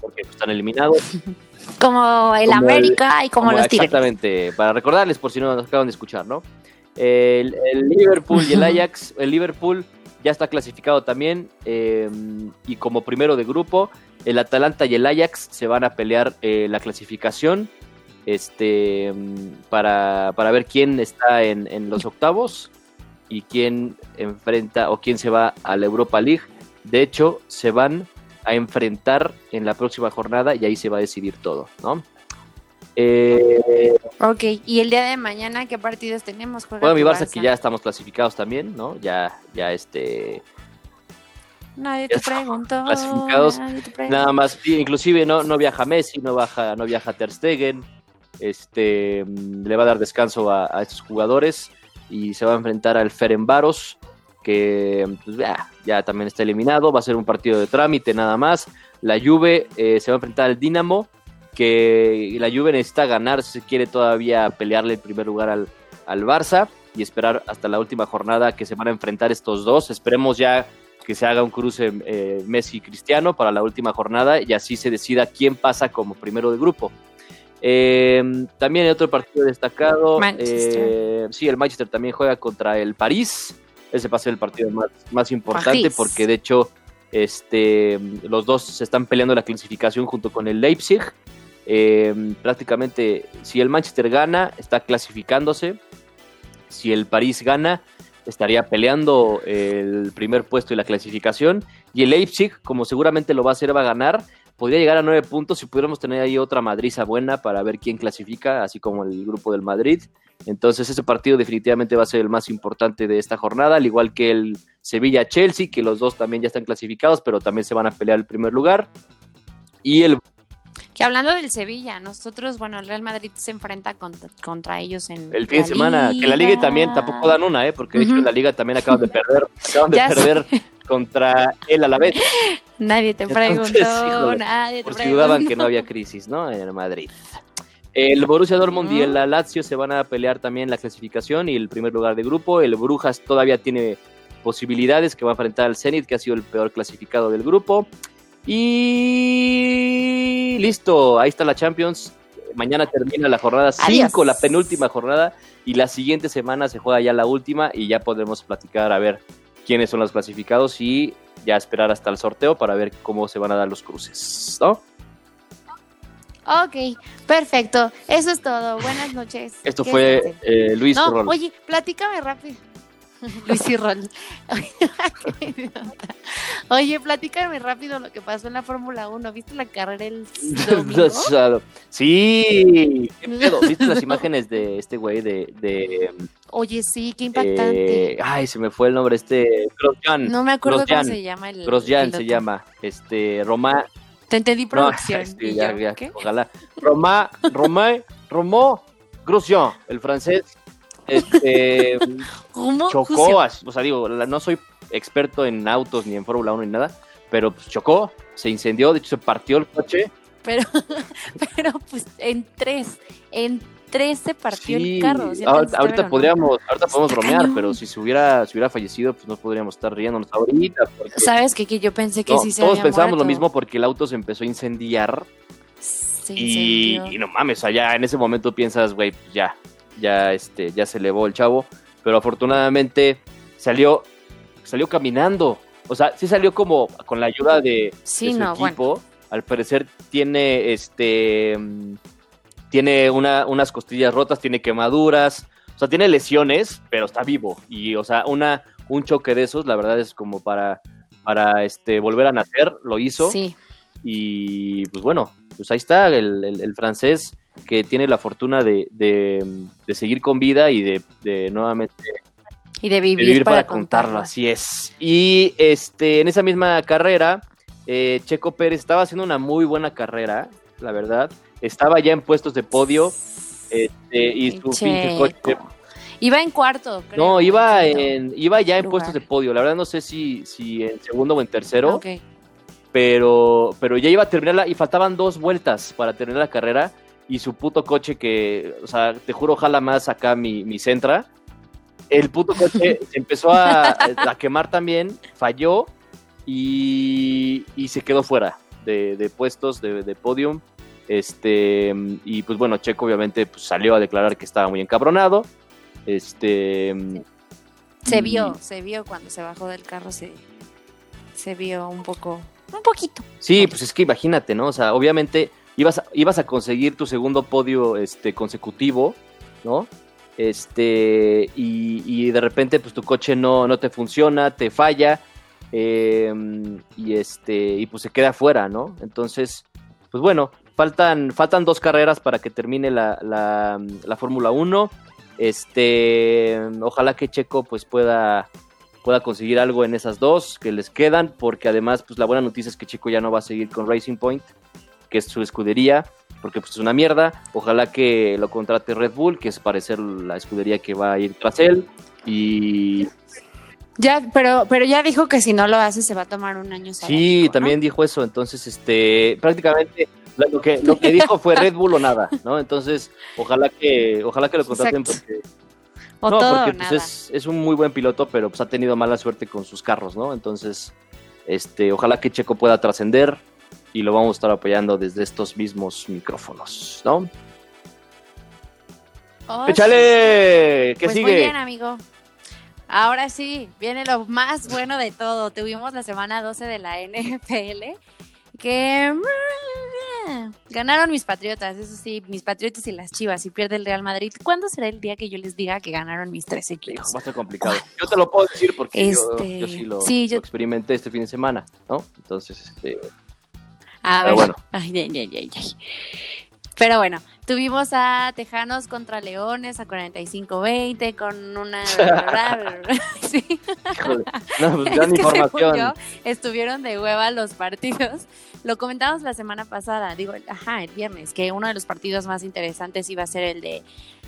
porque están eliminados. Como el América y como, los Tigres. Exactamente, para recordarles por si no nos acaban de escuchar, ¿no? El, Liverpool y el Ajax, el Liverpool ya está clasificado también eh, y como primero de grupo el Atalanta y el Ajax se van a pelear eh, la clasificación este, para, ver quién está en, los octavos y quién enfrenta o quién se va a la Europa League. De hecho, se van a enfrentar en la próxima jornada y ahí se va a decidir todo, ¿no? Eh, ok, y el día de mañana, ¿qué partidos tenemos? Bueno, mi Barça, que ya estamos clasificados también, ¿no? Ya, ya este, Nadie te preguntó. Clasificados. Nada más, inclusive no, no viaja Messi, no viaja, no viaja Ter Stegen. Este, mm, le va a dar descanso a, estos jugadores y se va a enfrentar al Ferenbaros, que pues, ya, también está eliminado. Va a ser un partido de trámite nada más. La Juve eh, se va a enfrentar al Dinamo, que la Juve necesita ganar si quiere todavía pelearle el primer lugar al, al Barça y esperar hasta la última jornada que se van a enfrentar estos dos. Esperemos ya que se haga un cruce eh, Messi-Cristiano para la última jornada y así se decida quién pasa como primero de grupo. Em, también hay otro partido destacado. Eh, sí, el Manchester también juega contra el París. Ese va a ser el partido más, más importante porque de hecho este, los dos se están peleando la clasificación junto con el Leipzig. Em, prácticamente si el Manchester gana, está clasificándose. Si el París gana, estaría peleando el primer puesto y la clasificación. Y el Leipzig, como seguramente lo va a hacer, va a ganar. Podría llegar a nueve puntos si pudiéramos tener ahí otra madriza buena para ver quién clasifica, así como el grupo del Madrid. Entonces ese partido definitivamente va a ser el más importante de esta jornada, al igual que el Sevilla-Chelsea, que los dos también ya están clasificados, pero también se van a pelear el primer lugar. Y el que hablando del Sevilla, nosotros, bueno, el Real Madrid se enfrenta contra, ellos en. El fin de semana, que la Liga también tampoco dan una, ¿eh? Porque de hecho la Liga también acaban de perder, acaban de perder contra él a la vez. Nadie te preguntó, nadie te por si dudaban que no había crisis, ¿no? En el Madrid. El Borussia Dortmund y el Lazio se van a pelear también la clasificación y el primer lugar de grupo. El Brujas todavía tiene posibilidades que va a enfrentar al Zenit, que ha sido el peor clasificado del grupo. Y listo, ahí está la Champions. Mañana termina la jornada 5, la penúltima jornada, y la siguiente semana se juega ya la última y ya podremos platicar a ver quiénes son los clasificados y ya esperar hasta el sorteo para ver cómo se van a dar los cruces, ¿no? Ok, perfecto. Eso es todo. Buenas noches. Esto fue eh, Luis no, Oye, platícame rápido. Luis y Rol. Oye, platícame rápido lo que pasó en la Fórmula 1. ¿Viste la carrera el domingo? sí. ¿Viste las imágenes de este güey de, Oye, sí, qué impactante. Eh, ay, se me fue el nombre este Grosjean. No me acuerdo cómo se llama el Grosjean se llama. Este Roma Te entendí producción. Este, ¿Qué? Ojalá. Roma Roma Romo Grosjean, el francés este, chocó, o sea, digo, no soy experto en autos ni en Fórmula 1 ni nada, pero pues, chocó, se incendió, de hecho se partió el coche pero, pero pues en tres, en tres se partió el carro. ahorita, podríamos, ahorita podemos bromear, pero si se hubiera, si hubiera fallecido, pues no podríamos estar riéndonos ahorita. ¿Sabes? Que yo pensé que sí se Todos pensábamos lo mismo porque el auto se empezó a incendiar. y, y, no mames, allá en ese momento piensas, güey, pues ya, ya, este, ya se elevó el chavo. Pero afortunadamente salió, salió caminando. O sea, sí salió como con la ayuda de, su equipo al parecer tiene este tiene una, unas costillas rotas, tiene quemaduras, o sea, tiene lesiones, pero está vivo. Y, o sea, una, un choque de esos, la verdad es como para, para este, volver a nacer, lo hizo. Sí. Y pues bueno, pues ahí está el, francés que tiene la fortuna de, seguir con vida y de, nuevamente y de vivir, para, contarlo, así es. Y este, en esa misma carrera, eh, Checo Pérez estaba haciendo una muy buena carrera, la verdad. Estaba ya en puestos de podio este, y su pinche coche. Iba en cuarto, creo. No, iba, en, iba ya en puestos de podio. La verdad no sé si, si en segundo o en tercero. Pero, pero ya iba a terminarla y faltaban dos vueltas para terminar la carrera. Y su puto coche que, o sea, te juro, ojalá más acá mi, mi Centra. El puto coche se empezó a, a quemar también, falló y, se quedó fuera de, puestos, de, de, podium. Este, y pues bueno, Checo obviamente pues, salió a declarar que estaba muy encabronado. Este. Se vio, se vio cuando se bajó del carro, se, se vio un poco, un poquito. Sí, pues es que imagínate, ¿no? O sea, obviamente ibas a, ibas a conseguir tu segundo podio este, consecutivo, ¿no? Este, y, de repente pues tu coche no, no te funciona, te falla, Em, y este, y pues se queda fuera, ¿no? Entonces, pues bueno, faltan, faltan dos carreras para que termine la, la, Fórmula 1. Este, ojalá que Checo pues pueda, pueda conseguir algo en esas dos que les quedan, porque además, pues la buena noticia es que Checo ya no va a seguir con Racing Point, que es su escudería, porque pues es una mierda. Ojalá que lo contrate Red Bull, que es parecer la escudería que va a ir tras él. Y ya, pero, pero ya dijo que si no lo hace se va a tomar un año Sí, también dijo eso. Entonces, este, prácticamente lo que, lo que dijo fue Red Bull o nada, ¿no? Entonces, ojalá que, ojalá que lo contraten porque. O no, porque pues, es, un muy buen piloto, pero pues ha tenido mala suerte con sus carros, ¿no? Entonces, este, ojalá que Checo pueda trascender y lo vamos a estar apoyando desde estos mismos micrófonos, ¿no? Oh, ¡Échale! ¿Qué pues sigue? Muy bien, amigo. Ahora sí, viene lo más bueno de todo. Tuvimos la semana 12 de la NFL que ganaron mis patriotas, eso sí, mis patriotas y las chivas y pierde el Real Madrid. ¿Cuándo será el día que yo les diga que ganaron mis tres equipos? va a ser complicado. Yo te lo puedo decir porque yo, este, sí, lo, experimenté este fin de semana, ¿no? Entonces, este... A ver, bueno. Ay, ay, ay, ay. Pero bueno, tuvimos a Tejanos contra Leones a 45-20 con una... sí. no, pues información. estuvieron de hueva los partidos. Lo comentamos la semana pasada, digo, ajá, el viernes, que uno de los partidos más interesantes iba a ser el de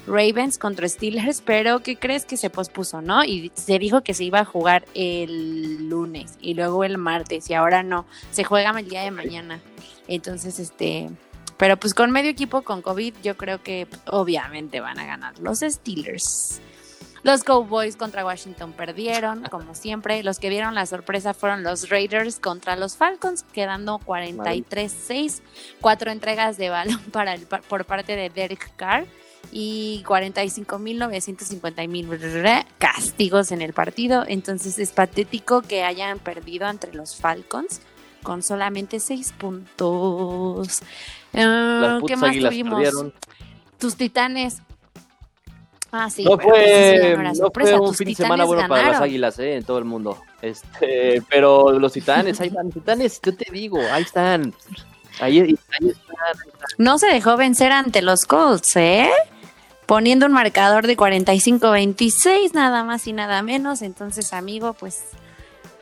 Ravens contra Steelers, pero ¿qué crees que se pospuso, no? Y se dijo que se iba a jugar el lunes y luego el martes y ahora no, se juega el día de mañana. Entonces, este, pero pues con medio equipo con COVID, yo creo que obviamente van a ganar los Steelers. Los Cowboys contra Washington perdieron, como siempre. Los que vieron la sorpresa fueron los Raiders contra los Falcons, quedando 43-6. Cuatro entregas de balón para el, por parte de Derek Carr y 45.950.000 castigos en el partido. Entonces es patético que hayan perdido entre los Falcons con solamente seis puntos. Ah, ¿Qué más tuvimos? Tus titanes. Ah, sí. No fue, no fue un fin de semana bueno para las águilas, eh, en todo el mundo. Este, pero los titanes, ahí van. Titanes, yo te digo, ahí están. Ahí, ahí, están, No se dejó vencer ante los Colts, ¿eh? Poniendo un marcador de 45-26, nada más y nada menos. Entonces, amigo, pues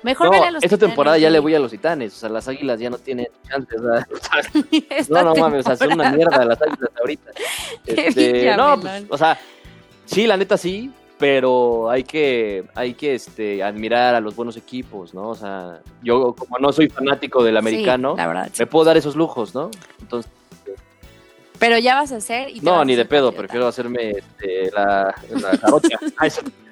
Mejor no, a los esta temporada ya le voy a los titanes, o sea, las águilas ya no tienen chances. no, no mames, o sea, son una mierda las águilas ahorita. Este, no, pues, o sea, sí, la neta sí, pero hay que, hay que este, admirar a los buenos equipos, ¿no? O sea, yo como no soy fanático del americano, me puedo dar esos lujos, ¿no? Entonces... Pero ya vas a hacer... no, ni de pedo, prefiero hacerme este, la, la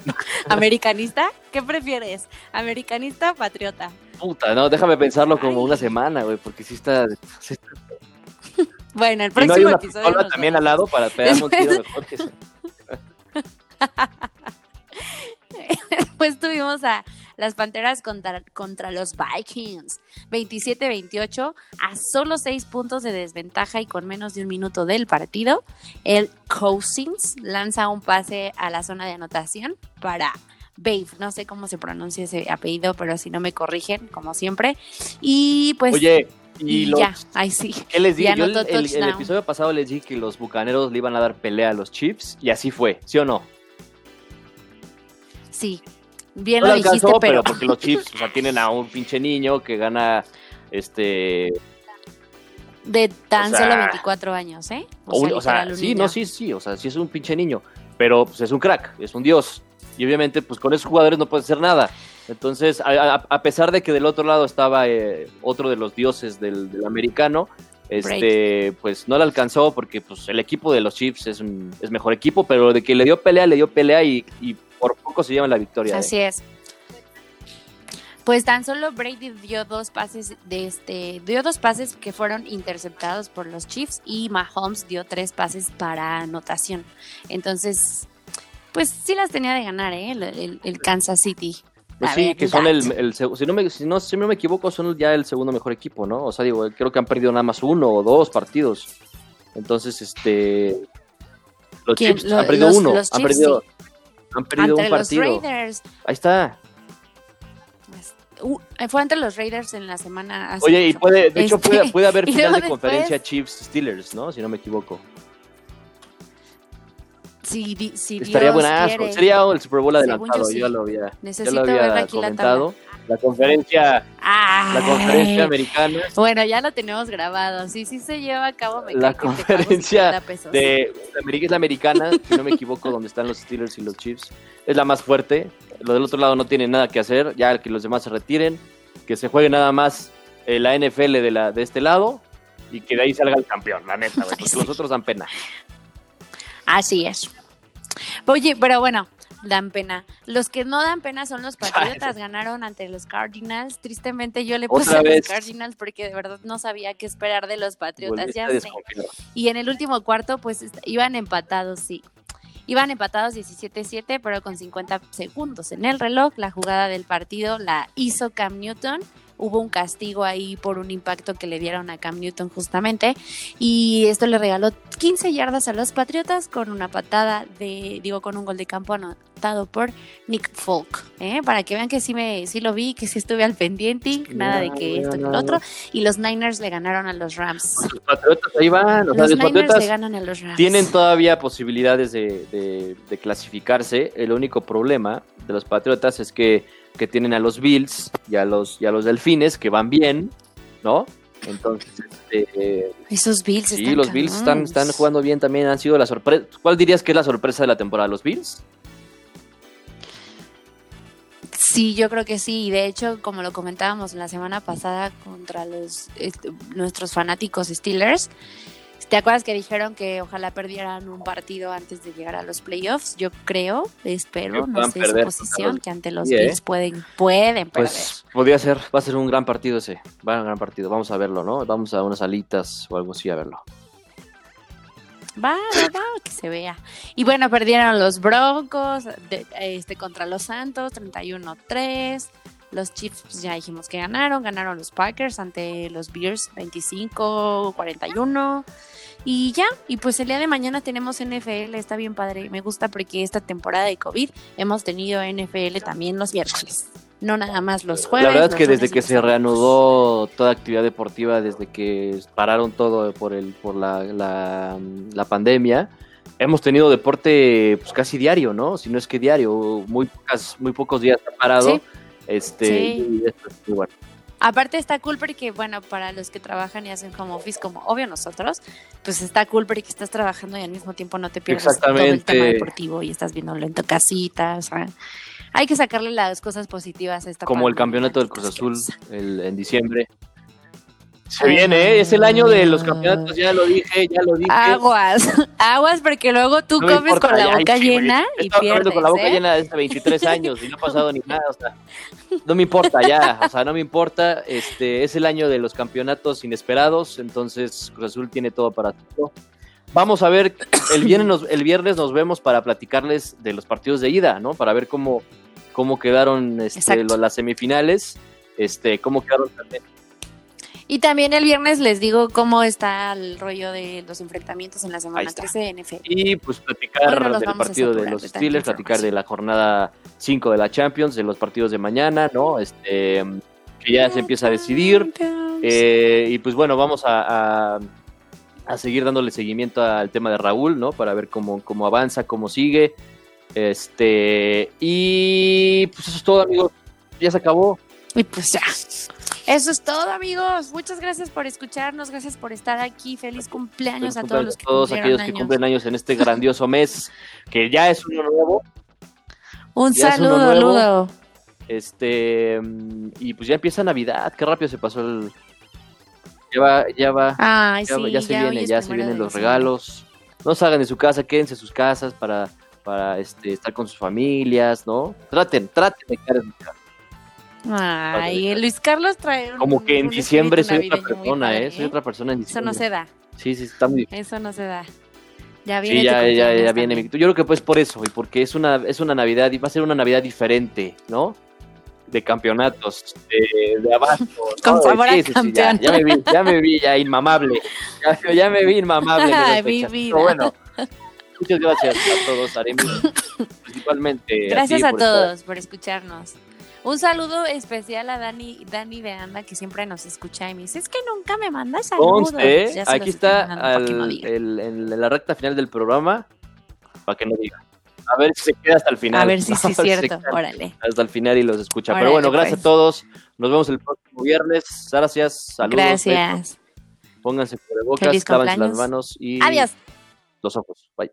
¿Americanista? ¿Qué prefieres? ¿Americanista o patriota? Puta, no, déjame pensarlo como una semana, güey, porque sí está... Bueno, el próximo no episodio. también al lado para pegar un tiro mejor que Después tuvimos a las Panteras contra, contra los Vikings. 27-28, a solo 6 puntos de desventaja y con menos de un minuto del partido. El Cousins lanza un pase a la zona de anotación para Babe. No sé cómo se pronuncia ese apellido, pero si no me corrigen, como siempre. Y pues. Oye, y, ya, ahí sí. ¿Qué les dije? el, el, episodio pasado les dije que los bucaneros le iban a dar pelea a los Chiefs y así fue, ¿sí o no? Sí, bien lo, dijiste, pero... porque los Chiefs, o sea, tienen a un pinche niño que gana este de tan solo 24 años, ¿eh? O, sea, sí, no, sí, sí, o sea, sí es un pinche niño, pero pues, es un crack, es un dios. Y obviamente, pues con esos jugadores no puede hacer nada. Entonces, a, pesar de que del otro lado estaba eh, otro de los dioses del, americano, este, pues no le alcanzó porque pues el equipo de los Chiefs es, un, es mejor equipo, pero de que le dio pelea, le dio pelea y, y por poco se llevan la victoria. Así ¿eh? es. Pues tan solo Brady dio dos pases de este, dio dos pases que fueron interceptados por los Chiefs y Mahomes dio tres pases para anotación. Entonces, pues sí las tenía de ganar, ¿eh? el, Kansas City. Pues sí, que son el, si no me si no, si no me equivoco, son ya el segundo mejor equipo, ¿no? O sea, digo, creo que han perdido nada más uno o dos partidos. Entonces, este los Chiefs han perdido uno, han perdido han perdido un partido. Los Raiders. Ahí está. Uh, fue entre los Raiders en la semana. Oye, y puede, de hecho, puede, puede haber final de conferencia Chiefs-Steelers, ¿no? Si no me equivoco. Si, si Estaría buenazo. Sería el Super Bowl adelantado. Yo, lo había, Necesito lo había comentado. La, conferencia, la conferencia americana. Bueno, ya lo tenemos grabado. Sí, sí se lleva a cabo. Me la conferencia de, es la americana, si no me equivoco, donde están los Steelers y los Chiefs. Es la más fuerte. Lo del otro lado no tiene nada que hacer. Ya que los demás se retiren, que se juegue nada más eh, la NFL de, la, de este lado y que de ahí salga el campeón, la neta, porque los otros dan pena. Así es. Oye, pero bueno, dan pena. Los que no dan pena son los Patriotas. Ganaron ante los Cardinals. Tristemente yo le puse a los Cardinals porque de verdad no sabía qué esperar de los Patriotas. ya sé. Y en el último cuarto, pues iban empatados, sí. Iban empatados 17-7, pero con 50 segundos en el reloj. La jugada del partido la hizo Cam Newton hubo un castigo ahí por un impacto que le dieron a Cam Newton justamente y esto le regaló 15 yardas a los Patriotas con una patada de, digo, con un gol de campo anotado por Nick Folk, ¿eh? para que vean que sí, me, sí lo vi, que sí estuve al pendiente, nada de que esto y lo otro, y los Niners le ganaron a los Rams. Los Patriotas ahí van, los, Niners le ganan a los Rams. Tienen todavía posibilidades de, de clasificarse, el único problema de los Patriotas es que que tienen a los Bills y a los, y los Delfines que van bien, ¿no? Entonces, este, esos Bills sí, los Bills están, están jugando bien también, han sido la sorpresa. ¿Cuál dirías que es la sorpresa de la temporada? ¿Los Bills? Sí, yo creo que sí. De hecho, como lo comentábamos la semana pasada contra los este, nuestros fanáticos Steelers, ¿Te acuerdas que dijeron que ojalá perdieran un partido antes de llegar a los playoffs? Yo creo, espero, no sé su posición, que ante los Bills ¿eh? pueden, pueden pues, podría ser, va a ser un gran partido ese, va a ser un gran partido, vamos a verlo, ¿no? Vamos a unas alitas o algo así a verlo. Va, va, va, que se vea. Y bueno, perdieron los Broncos este, contra los Santos, 31-3. Los Chiefs pues, ya dijimos que ganaron, ganaron los Packers ante los Bears 25-41. Y ya, y pues el día de mañana tenemos NFL, está bien padre, me gusta porque esta temporada de COVID hemos tenido NFL también los miércoles, no nada más los jueves. La verdad es que desde que se reanudó toda actividad deportiva, desde que pararon todo por, el, por la, la, pandemia, hemos tenido deporte pues, casi diario, ¿no? Si no es que diario, muy, muy pocos días ha parado. Este, sí. Aparte está cool porque, bueno, para los que trabajan y hacen home office, como obvio nosotros, pues está cool porque estás trabajando y al mismo tiempo no te pierdes todo el tema deportivo y estás viéndolo en tu casita, o sea, hay que sacarle las cosas positivas a esta Como el campeonato del Cruz Azul en diciembre. Se viene, ¿eh? es el año de los campeonatos, ya lo dije, ya lo dije. Aguas, aguas, porque luego tú comes con la boca llena y pierdes. con la boca llena desde 23 años y no ha pasado ni nada, o sea, no me importa ya, o sea, no me importa. Este es el año de los campeonatos inesperados, entonces Cruz Azul tiene todo para todo. Vamos a ver, el viernes, nos, el viernes nos vemos para platicarles de los partidos de ida, ¿no? Para ver cómo, cómo quedaron este, las semifinales, este, cómo quedaron también y también el viernes les digo cómo está el rollo de los enfrentamientos en la semana 13 de NFL. Y pues platicar del partido de los Steelers, platicar de la jornada 5 de la Champions, de los partidos de mañana, ¿no? Este que ya se empieza a decidir. Eh, y pues bueno, vamos a, a, seguir dándole seguimiento al tema de Raúl, ¿no? Para ver cómo, cómo avanza, cómo sigue. Este, y pues eso es todo, amigos. Ya se acabó. Y pues ya. Eso es todo, amigos. Muchas gracias por escucharnos, gracias por estar aquí. Feliz cumpleaños a todos los que todos aquellos que cumplen años en este grandioso mes, que ya es uno nuevo. Un saludo, Ludo. Este, y pues ya empieza Navidad, qué rápido se pasó el ya va, ya va, Ay, ya, sí, ya, se viene, ya se vienen los regalos. No salgan de su casa, quédense en sus casas para, para este, estar con sus familias, ¿no? Traten, traten de quedar en su casa. Ay, Luis Carlos trae Como que en diciembre soy otra persona, ¿eh? Soy otra persona en diciembre. Eso no se da. Sí, sí, está muy Eso no se da. Ya viene. Sí, ya, ya, ya viene. Yo creo que pues por eso, y porque es una, es una Navidad, y va a ser una Navidad diferente, ¿no? De campeonatos, de, de abasto. Con sabor a campeón. ya, me vi, ya me vi, ya inmamable. Ya, ya me vi inmamable. Ay, mi vida. Pero bueno, muchas gracias a todos, Aremi. Principalmente. Gracias a, a todos por escucharnos. Un saludo especial a Dani, Dani de Anda, que siempre nos escucha y me dice, es que nunca me mandas saludos. aquí está en la recta final del programa, para que no diga. A ver si se queda hasta el final. A ver si sí es cierto, órale. Hasta el final y los escucha. Pero bueno, gracias a pues. todos. Nos vemos el próximo viernes. Gracias, saludos. Gracias. Pónganse por el bocas, lávense las manos y Adiós. los ojos. Bye.